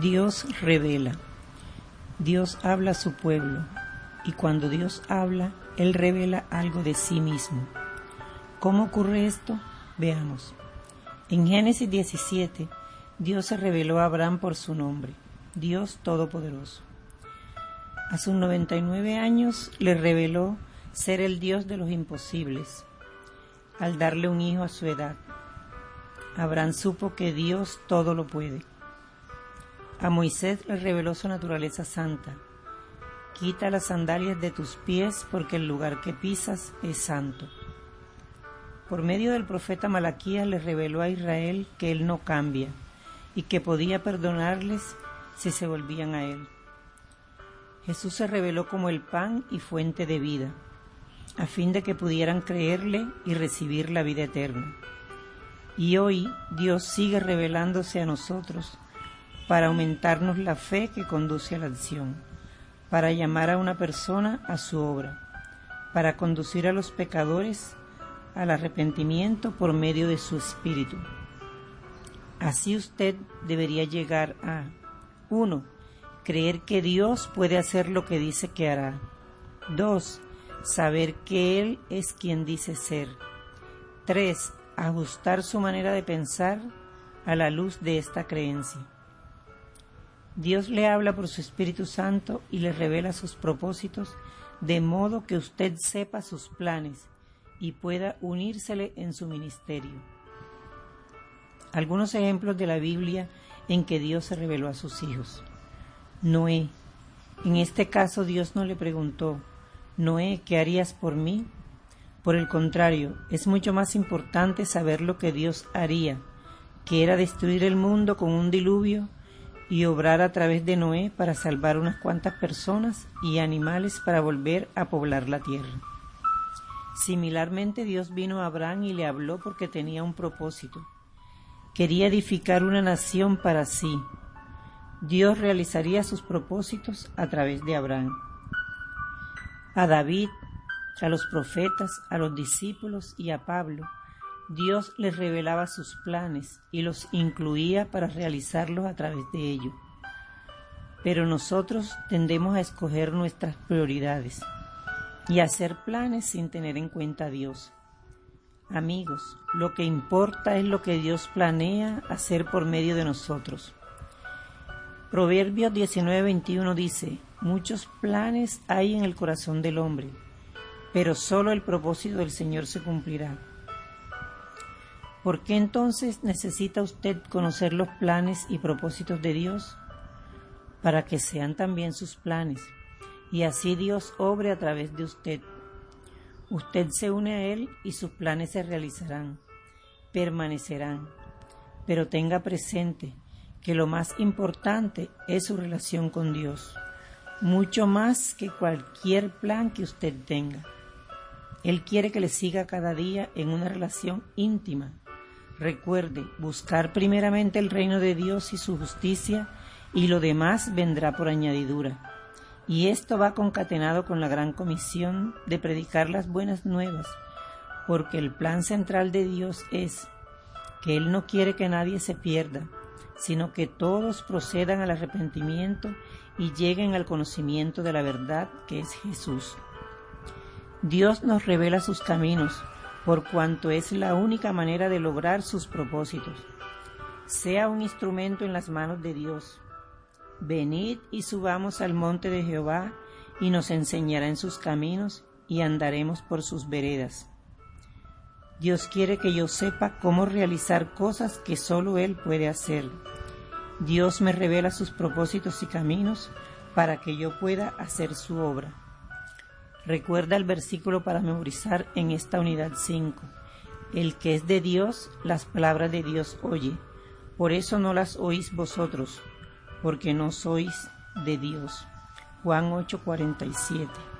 Dios revela. Dios habla a su pueblo y cuando Dios habla, Él revela algo de sí mismo. ¿Cómo ocurre esto? Veamos. En Génesis 17, Dios se reveló a Abraham por su nombre, Dios Todopoderoso. A sus 99 años le reveló ser el Dios de los imposibles, al darle un hijo a su edad. Abraham supo que Dios todo lo puede. A Moisés le reveló su naturaleza santa. Quita las sandalias de tus pies porque el lugar que pisas es santo. Por medio del profeta Malaquías le reveló a Israel que él no cambia y que podía perdonarles si se volvían a él. Jesús se reveló como el pan y fuente de vida, a fin de que pudieran creerle y recibir la vida eterna. Y hoy Dios sigue revelándose a nosotros para aumentarnos la fe que conduce a la acción, para llamar a una persona a su obra, para conducir a los pecadores al arrepentimiento por medio de su espíritu. Así usted debería llegar a 1. Creer que Dios puede hacer lo que dice que hará. 2. Saber que Él es quien dice ser. 3. Ajustar su manera de pensar a la luz de esta creencia. Dios le habla por su Espíritu Santo y le revela sus propósitos de modo que usted sepa sus planes y pueda unírsele en su ministerio. Algunos ejemplos de la Biblia en que Dios se reveló a sus hijos. Noé. En este caso Dios no le preguntó, Noé, ¿qué harías por mí? Por el contrario, es mucho más importante saber lo que Dios haría, que era destruir el mundo con un diluvio y obrar a través de Noé para salvar unas cuantas personas y animales para volver a poblar la tierra. Similarmente Dios vino a Abraham y le habló porque tenía un propósito. Quería edificar una nación para sí. Dios realizaría sus propósitos a través de Abraham. A David, a los profetas, a los discípulos y a Pablo, Dios les revelaba sus planes y los incluía para realizarlos a través de ellos. Pero nosotros tendemos a escoger nuestras prioridades y hacer planes sin tener en cuenta a Dios. Amigos, lo que importa es lo que Dios planea hacer por medio de nosotros. Proverbios 19:21 dice, muchos planes hay en el corazón del hombre, pero solo el propósito del Señor se cumplirá. ¿Por qué entonces necesita usted conocer los planes y propósitos de Dios? Para que sean también sus planes y así Dios obre a través de usted. Usted se une a Él y sus planes se realizarán, permanecerán. Pero tenga presente que lo más importante es su relación con Dios, mucho más que cualquier plan que usted tenga. Él quiere que le siga cada día en una relación íntima. Recuerde, buscar primeramente el reino de Dios y su justicia y lo demás vendrá por añadidura. Y esto va concatenado con la gran comisión de predicar las buenas nuevas, porque el plan central de Dios es que Él no quiere que nadie se pierda, sino que todos procedan al arrepentimiento y lleguen al conocimiento de la verdad que es Jesús. Dios nos revela sus caminos, por cuanto es la única manera de lograr sus propósitos. Sea un instrumento en las manos de Dios Venid y subamos al monte de Jehová, y nos enseñará en sus caminos, y andaremos por sus veredas. Dios quiere que yo sepa cómo realizar cosas que solo Él puede hacer. Dios me revela sus propósitos y caminos para que yo pueda hacer su obra. Recuerda el versículo para memorizar en esta unidad 5. El que es de Dios, las palabras de Dios oye. Por eso no las oís vosotros, porque no sois de Dios. Juan 8:47